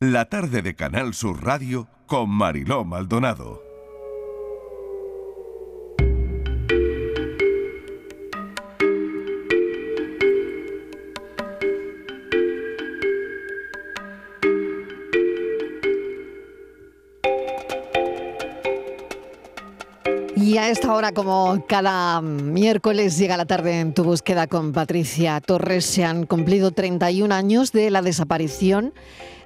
La tarde de Canal Sur Radio con Mariló Maldonado. Y a esta hora, como cada miércoles, llega la tarde en tu búsqueda con Patricia Torres. Se han cumplido 31 años de la desaparición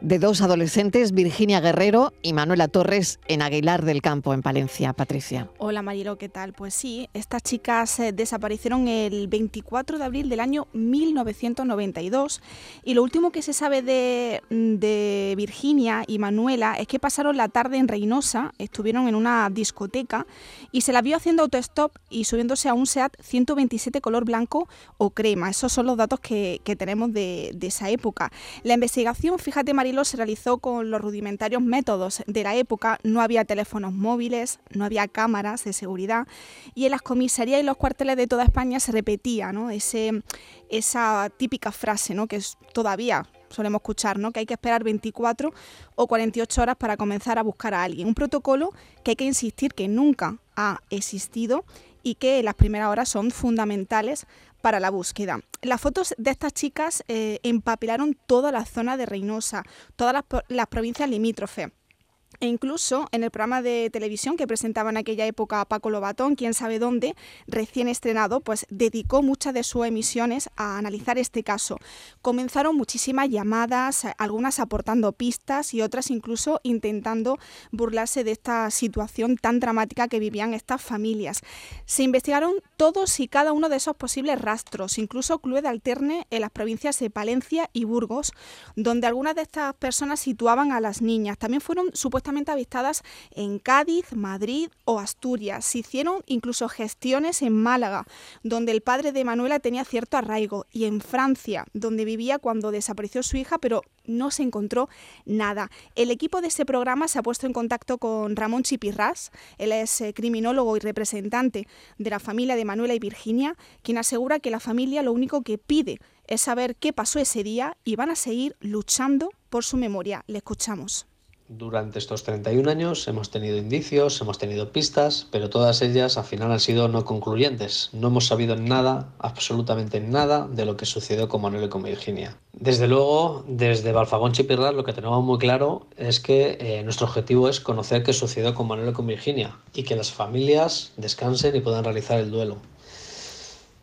de dos adolescentes, Virginia Guerrero y Manuela Torres, en Aguilar del Campo, en Palencia. Patricia. Hola Marilo, ¿qué tal? Pues sí, estas chicas eh, desaparecieron el 24 de abril del año 1992 y lo último que se sabe de, de Virginia y Manuela es que pasaron la tarde en Reynosa, estuvieron en una discoteca y se la vio haciendo autostop y subiéndose a un SEAT 127 color blanco o crema. Esos son los datos que, que tenemos de, de esa época. La investigación, fíjate Marilo, se realizó con los rudimentarios métodos de la época. No había teléfonos móviles, no había cámaras de seguridad y en las comisarías y los cuarteles de toda España se repetía ¿no? Ese, esa típica frase ¿no? que es todavía solemos escuchar, ¿no? que hay que esperar 24 o 48 horas para comenzar a buscar a alguien. Un protocolo que hay que insistir que nunca ha existido y que las primeras horas son fundamentales para la búsqueda. Las fotos de estas chicas eh, empapellaron toda la zona de Reynosa, todas las, las provincias limítrofes. E incluso en el programa de televisión que presentaba en aquella época Paco Lobatón, quién sabe dónde, recién estrenado, pues dedicó muchas de sus emisiones a analizar este caso. Comenzaron muchísimas llamadas, algunas aportando pistas y otras incluso intentando burlarse de esta situación tan dramática que vivían estas familias. Se investigaron todos y cada uno de esos posibles rastros, incluso clubes de alterne en las provincias de Palencia y Burgos, donde algunas de estas personas situaban a las niñas. También fueron supuestamente avistadas en Cádiz, Madrid o Asturias. Se hicieron incluso gestiones en Málaga, donde el padre de Manuela tenía cierto arraigo, y en Francia, donde vivía cuando desapareció su hija, pero no se encontró nada. El equipo de ese programa se ha puesto en contacto con Ramón Chipirras, él es eh, criminólogo y representante de la familia de Manuela y Virginia, quien asegura que la familia lo único que pide es saber qué pasó ese día y van a seguir luchando por su memoria. Le escuchamos. Durante estos 31 años hemos tenido indicios, hemos tenido pistas, pero todas ellas al final han sido no concluyentes. No hemos sabido nada, absolutamente nada, de lo que sucedió con Manuel y con Virginia. Desde luego, desde Balfagón Chipirral lo que tenemos muy claro es que eh, nuestro objetivo es conocer qué sucedió con Manuel y con Virginia y que las familias descansen y puedan realizar el duelo.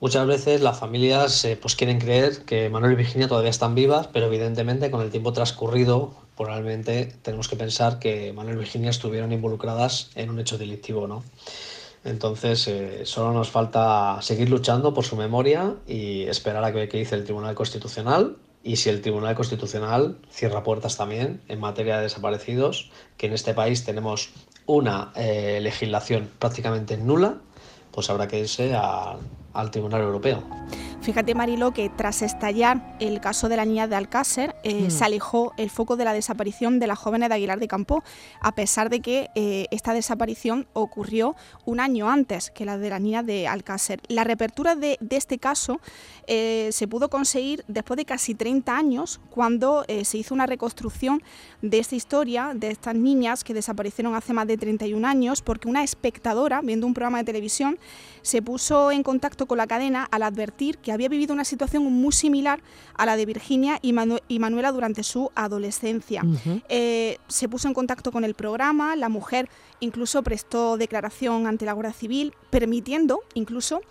Muchas veces las familias eh, pues quieren creer que Manuel y Virginia todavía están vivas, pero evidentemente con el tiempo transcurrido probablemente tenemos que pensar que Manuel y Virginia estuvieron involucradas en un hecho delictivo, ¿no? Entonces, eh, solo nos falta seguir luchando por su memoria y esperar a que, que dice el Tribunal Constitucional y si el Tribunal Constitucional cierra puertas también en materia de desaparecidos, que en este país tenemos una eh, legislación prácticamente nula, pues habrá que irse al Tribunal Europeo. Fíjate, Marilo, que tras estallar el caso de la niña de Alcácer, eh, mm. se alejó el foco de la desaparición de las jóvenes de Aguilar de Campo, a pesar de que eh, esta desaparición ocurrió un año antes que la de la niña de Alcácer. La reapertura de, de este caso eh, se pudo conseguir después de casi 30 años, cuando se hizo una reconstrucción de esta historia, de estas niñas que desaparecieron hace más de 31 años, porque una espectadora, viendo un programa de televisión, se puso en contacto con la cadena al advertir que había vivido una situación muy similar a la de Virginia y, Manuela durante su adolescencia. Eh, se puso en contacto con el programa, la mujer incluso prestó declaración ante la Guardia Civil, permitiendo incluso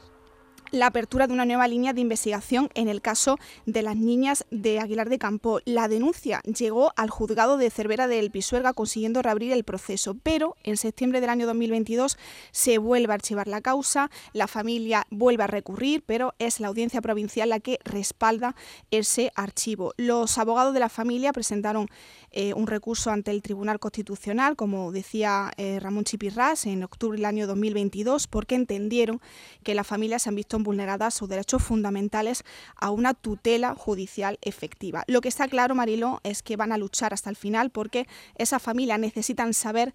la apertura de una nueva línea de investigación en el caso de las niñas de Aguilar de Campo. La denuncia llegó al juzgado de Cervera del Pisuerga consiguiendo reabrir el proceso, pero en septiembre del año 2022 se vuelve a archivar la causa, la familia vuelve a recurrir, pero es la audiencia provincial la que respalda ese archivo. Los abogados de la familia presentaron eh, un recurso ante el Tribunal Constitucional, como decía eh, Ramón Chipirras, en octubre del año 2022, porque entendieron que las familias se han visto vulneradas sus derechos fundamentales a una tutela judicial efectiva. Lo que está claro, Marilo, es que van a luchar hasta el final porque esas familias necesitan saber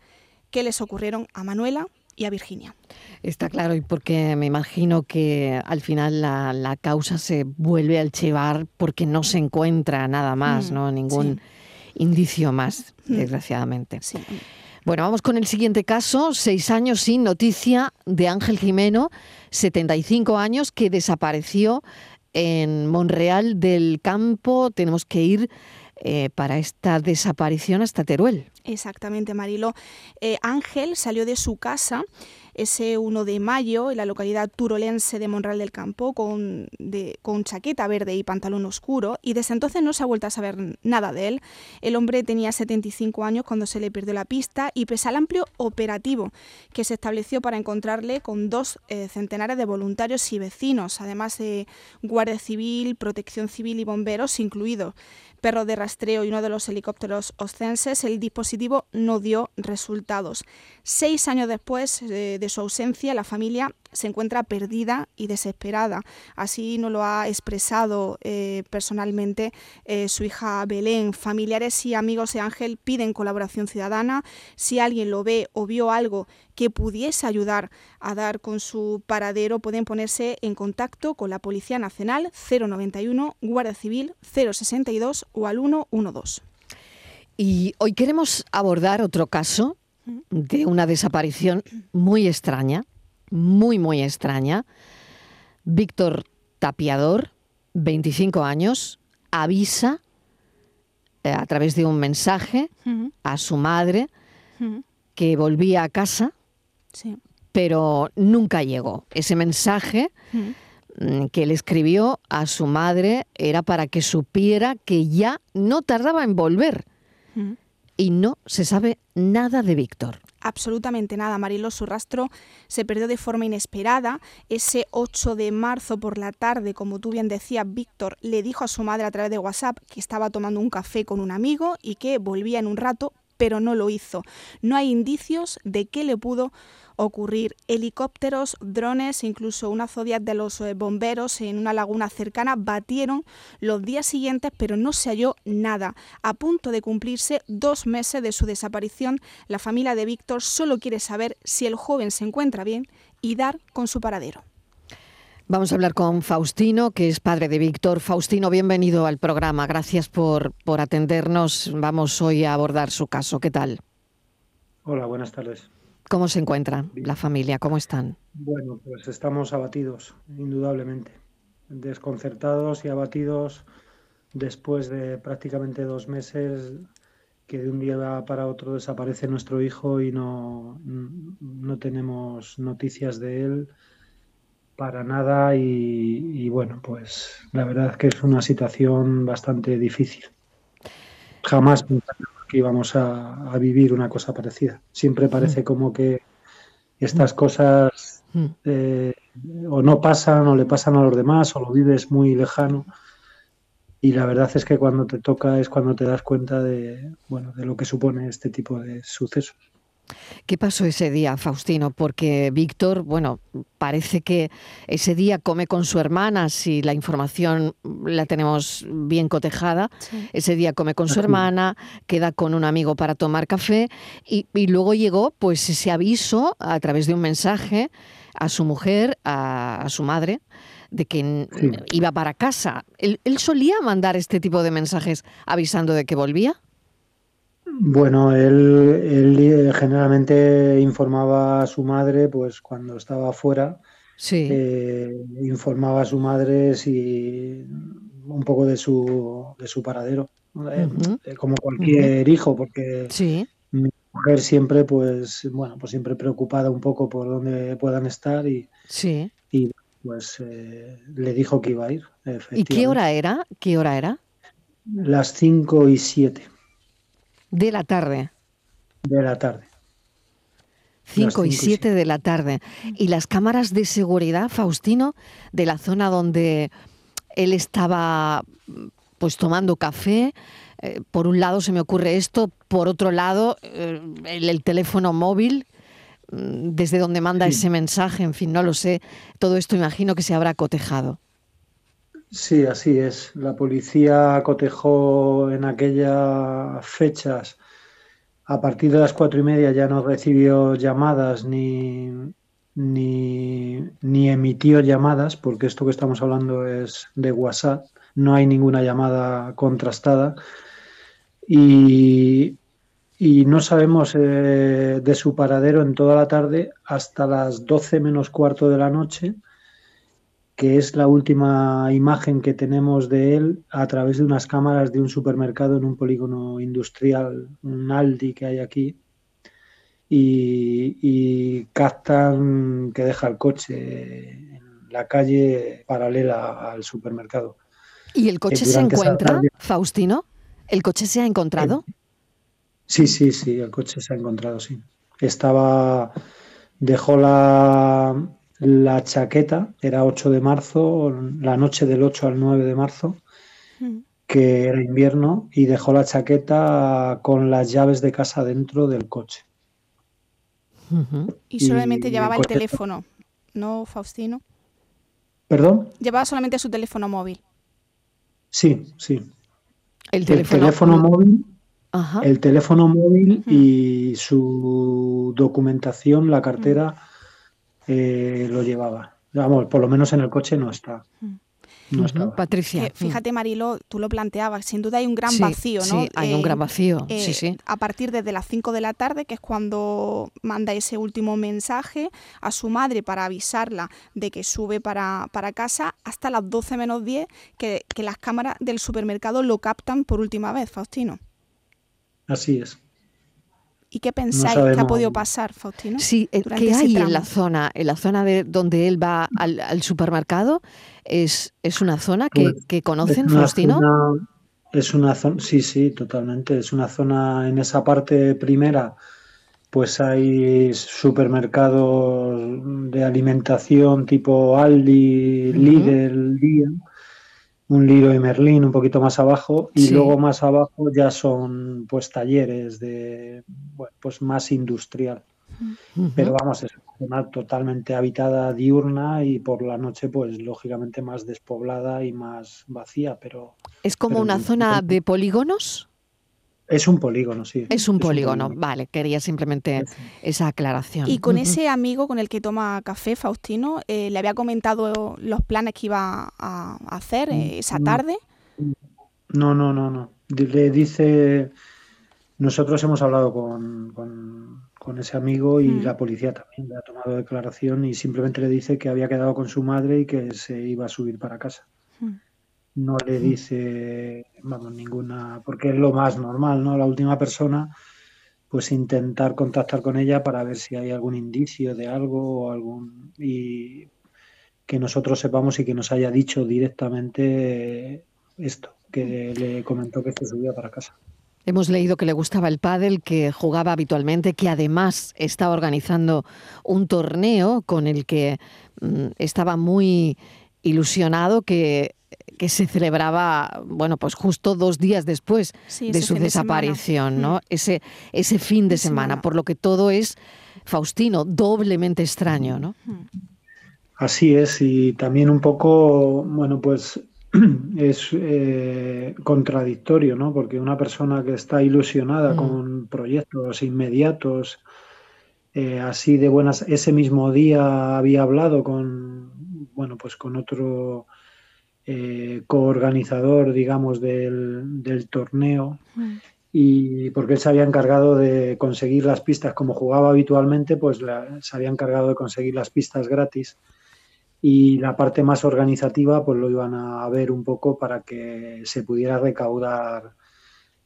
qué les ocurrieron a Manuela, y a Virginia. Está claro, y porque me imagino que al final la, causa se vuelve a archivar porque no se encuentra nada más, mm, ¿no? Ningún indicio más, Mm. desgraciadamente. Sí. Bueno, vamos con el siguiente caso. Seis años sin noticia de Ángel Jimeno, 75 años, que desapareció en Monreal del Campo. Tenemos que ir eh, para esta desaparición hasta Teruel. Exactamente, Marilo. Eh, Ángel salió de su casa ese 1 de mayo en la localidad turolense de Monreal del Campo con, de, con chaqueta verde y pantalón oscuro y desde entonces no se ha vuelto a saber nada de él. El hombre tenía 75 años cuando se le perdió la pista y pese al amplio operativo que se estableció para encontrarle con dos eh, centenares de voluntarios y vecinos, además de Guardia Civil, Protección Civil y bomberos incluidos, perros de rastreo y uno de los helicópteros oscenses, el dispositivo no dio resultados. Seis años después eh, de su ausencia, la familia se encuentra perdida y desesperada. Así nos lo ha expresado eh, personalmente eh, su hija Belén. Familiares y amigos de Ángel piden colaboración ciudadana. Si alguien lo ve o vio algo que pudiese ayudar a dar con su paradero, pueden ponerse en contacto con la Policía Nacional 091, Guardia Civil 062 o al 112. Y hoy queremos abordar otro caso de una desaparición muy extraña, muy, muy extraña. Víctor Tapiador, 25 años, avisa eh, a través de un mensaje a su madre que volvía a casa, Sí. pero nunca llegó. Ese mensaje mm, que le escribió a su madre era para que supiera que ya no tardaba en volver y no se sabe nada de Víctor. Absolutamente nada. Marilo, su rastro se perdió de forma inesperada. Ese 8 de marzo por la tarde, como tú bien decías, Víctor le dijo a su madre a través de WhatsApp que estaba tomando un café con un amigo y que volvía en un rato, pero no lo hizo. No hay indicios de qué le pudo ocurrir. Helicópteros, drones, incluso una Zodiac de los eh, bomberos en una laguna cercana batieron los días siguientes, pero no se halló nada. A punto de cumplirse dos meses de su desaparición, la familia de Víctor solo quiere saber si el joven se encuentra bien y dar con su paradero. Vamos a hablar con Faustino, que es padre de Víctor. Faustino, bienvenido al programa. Gracias por, por atendernos. Vamos hoy a abordar su caso. ¿Qué tal? Hola, buenas tardes. ¿Cómo se encuentra la familia? ¿Cómo están? Bueno, pues estamos abatidos, indudablemente. Desconcertados y abatidos después de prácticamente dos meses que de un día para otro desaparece nuestro hijo y no, no tenemos noticias de él para nada y, y bueno, pues la verdad es que es una situación bastante difícil. Jamás pensamos que íbamos a, a vivir una cosa parecida. Siempre parece como que estas cosas Mm. eh, o no pasan o le pasan a los demás o lo vives muy lejano y la verdad es que cuando te toca es cuando te das cuenta de bueno de lo que supone este tipo de sucesos. ¿Qué pasó ese día, Faustino? Porque Víctor, bueno, parece que ese día come con su hermana, si la información la tenemos bien cotejada. Ese día come con su hermana, queda con un amigo para tomar café y, y luego llegó pues ese aviso a través de un mensaje a su mujer, a, a su madre, de que Sí. iba para casa. ¿Él, él solía mandar este tipo de mensajes avisando de que volvía? Bueno, él, él, eh, generalmente informaba a su madre pues cuando estaba fuera Sí. eh, informaba a su madre si un poco de su, de su paradero, eh, eh, como cualquier hijo, porque Sí. mi mujer siempre, pues, bueno, pues siempre preocupada un poco por dónde puedan estar y, Sí. y pues eh, le dijo que iba a ir, ¿Y qué hora era? ¿Qué hora era? Las 5 y 7 De la tarde. de la tarde. 5 y cinco y 7 de la tarde. ¿Y las cámaras de seguridad, Faustino, de la zona donde él estaba pues tomando café? eh, por un lado se me ocurre esto, por otro lado eh, el, el teléfono móvil, mm, desde donde manda Sí. ese mensaje, en fin, no lo sé. Todo esto imagino que se habrá cotejado. Sí, así es. La policía cotejó en aquellas fechas. A partir de las cuatro y media ya no recibió llamadas ni, ni, ni emitió llamadas, porque esto que estamos hablando es de WhatsApp. No hay ninguna llamada contrastada. y, y no sabemos eh, de su paradero en toda la tarde hasta las 12 menos cuarto de la noche, que es la última imagen que tenemos de él a través de unas cámaras de un supermercado en un polígono industrial, un Aldi que hay aquí, y, y captan que deja el coche en la calle paralela al supermercado. ¿Y el coche Eh, se encuentra, tarde- Faustino? ¿El coche se ha encontrado? Sí, sí, sí, el coche se ha encontrado, sí. Estaba, dejó la, la chaqueta, era 8 de marzo, la noche del 8 al 9 de marzo, Mm. que era invierno, y dejó la chaqueta con las llaves de casa dentro del coche. Y solamente Y llevaba el teléfono, ¿no, Faustino? ¿Perdón? Llevaba solamente su teléfono móvil. Sí, sí. El El teléfono, móvil, Ajá. el teléfono móvil Mm. y su documentación, la cartera, eh, lo llevaba. Vamos, por lo menos en el coche no está. Mm. No estaba. Patricia. Que, fíjate, Marilo, tú lo planteabas, sin duda hay un gran Sí, vacío, ¿no? Sí, hay un Eh, gran vacío. eh, sí, sí. A partir desde las 5 de la tarde, que es cuando manda ese último mensaje a su madre para avisarla de que sube para, para casa, hasta las 12 menos 10, que, que las cámaras del supermercado lo captan por última vez, Faustino. Así es. ¿Y qué pensáis que ha podido pasar, Faustino? Sí, eh, ¿qué hay en la zona? En la zona de donde él va al, al supermercado, ¿es, es una zona que, Pues, que conocen, Es Faustino? zona- es una zona, sí, sí, totalmente. Es una zona, en esa parte primera, pues hay supermercados de alimentación tipo Aldi. Lidl, Día, un Leroy Merlin un poquito más abajo, y Sí. luego más abajo ya son pues talleres de, bueno, pues más industrial. Pero vamos, es una zona totalmente habitada diurna y por la noche, pues lógicamente más despoblada y más vacía, pero ¿Es como pero una zona de polígonos? Es un polígono, sí. Es un polígono, polígono. vale, quería simplemente Es- esa aclaración. Y con ese amigo con el que toma café, Faustino, eh, le había comentado los planes que iba a hacer eh, esa Mm. tarde. No, no, no, no. Le dice, nosotros hemos hablado con, con- con ese amigo y Mm. la policía también le ha tomado declaración y simplemente le dice que había quedado con su madre y que se iba a subir para casa. Mm. No le dice, ninguna, porque es lo más normal, ¿no? La última persona, pues intentar contactar con ella para ver si hay algún indicio de algo o algún y que nosotros sepamos y que nos haya dicho directamente esto, que le comentó que se subía para casa. Hemos leído que le gustaba el pádel, que jugaba habitualmente, que además estaba organizando un torneo con el que mm, estaba muy ilusionado, que, que se celebraba, bueno, pues justo dos días después Sí, de su de desaparición, Mm. ¿no? Ese, ese fin de De semana, semana. por lo que todo es, Faustino, doblemente extraño, ¿no? Mm. Así es, y también un poco, bueno, pues es eh, contradictorio, ¿no? Porque una persona que está ilusionada Mm. con proyectos inmediatos, eh, así de buenas, ese mismo día había hablado con, bueno, pues con otro eh, coorganizador, digamos, del, del torneo, Mm. y porque él se había encargado de conseguir las pistas, como jugaba habitualmente, pues la- se había encargado de conseguir las pistas gratis y la parte más organizativa pues lo iban a ver un poco para que se pudiera recaudar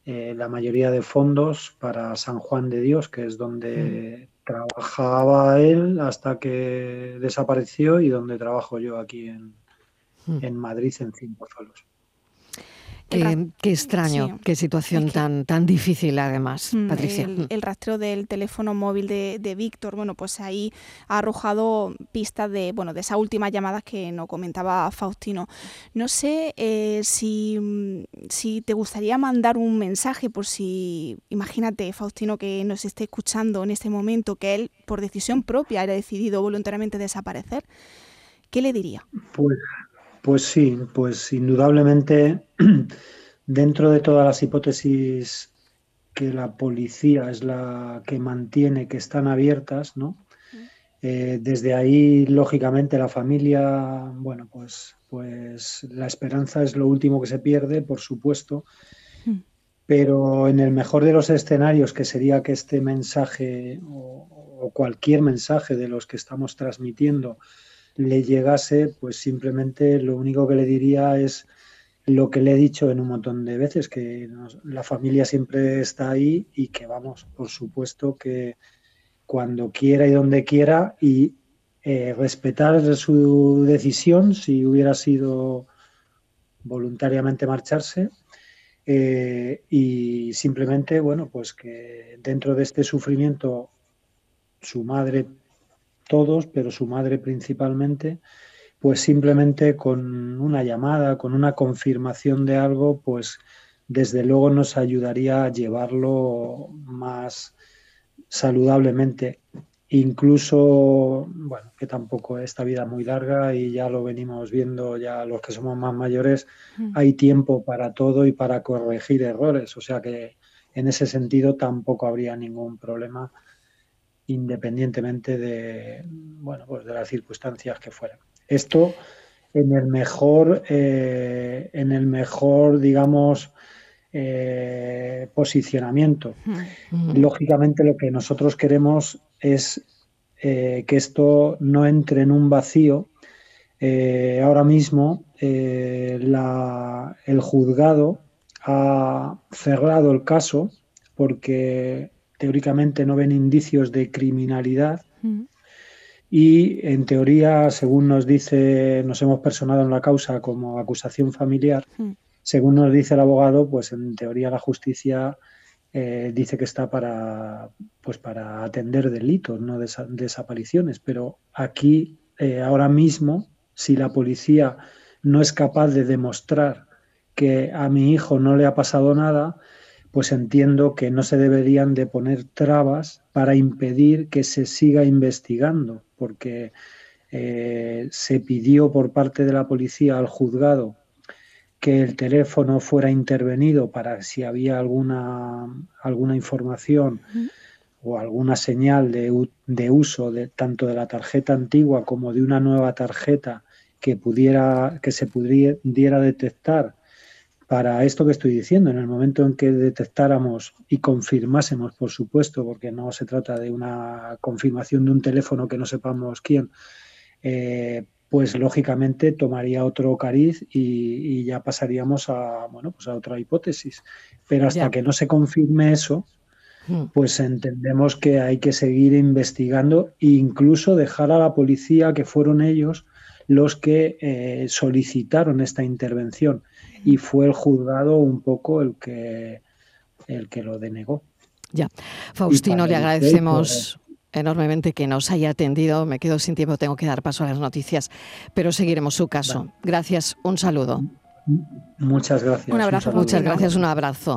eh, la mayoría de fondos para San Juan de Dios, que es donde trabajaba él hasta que desapareció y donde trabajo yo aquí en, Mm. en Madrid, en Cienpozuelos. Qué, ra- qué extraño, sí, qué situación es que- tan, tan difícil además, Mm, Patricia. El, el rastreo del teléfono móvil de, de Víctor, bueno, pues ahí ha arrojado pistas de, bueno, de esas últimas llamadas que nos comentaba Faustino. No sé eh, si, mm, si te gustaría mandar un mensaje por si, imagínate, Faustino, que nos esté escuchando en este momento, que él, por decisión propia, haya decidido voluntariamente desaparecer. ¿Qué le diría? Pues, pues sí, pues indudablemente dentro de todas las hipótesis que la policía es la que mantiene que están abiertas, ¿no? Eh, desde ahí, lógicamente, la familia, bueno, pues, pues la esperanza es lo último que se pierde, por supuesto, Mm. pero en el mejor de los escenarios, que sería que este mensaje o, cualquier mensaje de los que estamos transmitiendo le llegase, pues simplemente lo único que le diría es lo que le he dicho en un montón de veces, que la familia siempre está ahí y que vamos, por supuesto que cuando quiera y donde quiera y eh, respetar su decisión si hubiera sido voluntariamente marcharse eh, y simplemente, bueno, pues que dentro de este sufrimiento su madre, todos, pero su madre principalmente, pues simplemente con una llamada, con una confirmación de algo, pues desde luego nos ayudaría a llevarlo más saludablemente. Incluso, bueno, que tampoco esta vida muy larga y ya lo venimos viendo, ya los que somos más mayores, mm. hay tiempo para todo y para corregir errores. O sea que en ese sentido tampoco habría ningún problema independientemente de, bueno, pues de las circunstancias que fueran. Esto en el mejor, eh, en el mejor, digamos, eh, posicionamiento. Lógicamente lo que nosotros queremos es eh, que esto no entre en un vacío. ahora mismo el juzgado ha cerrado el caso porque teóricamente no ven indicios de criminalidad y en teoría, según nos dice, nos hemos personado en la causa como acusación familiar, hmm. según nos dice el abogado, pues en teoría la justicia eh, dice que está para, pues para atender delitos, no desapariciones. Pero aquí, eh, ahora mismo, si la policía no es capaz de demostrar que a mi hijo no le ha pasado nada, pues entiendo que no se deberían de poner trabas para impedir que se siga investigando, porque eh, se pidió por parte de la policía al juzgado que el teléfono fuera intervenido para si había alguna, alguna información o alguna señal de, de, uso de, tanto de la tarjeta antigua como de una nueva tarjeta que pudiera que se pudiera detectar para esto que estoy diciendo, en el momento en que detectáramos y confirmásemos, por supuesto, porque no se trata de una confirmación de un teléfono que no sepamos quién, eh, pues lógicamente tomaría otro cariz y, ya pasaríamos a, bueno, pues a otra hipótesis. Pero hasta que no se confirme eso, hmm. pues entendemos que hay que seguir investigando e incluso dejar a la policía, que fueron ellos los que eh, solicitaron esta intervención y fue el juzgado un poco el que, el que lo denegó. Ya. Faustino, le agradecemos enormemente que nos haya atendido. Me quedo sin tiempo, tengo que dar paso a las noticias, pero seguiremos su caso. Gracias, un saludo. Muchas gracias. Un abrazo. Muchas gracias, un abrazo.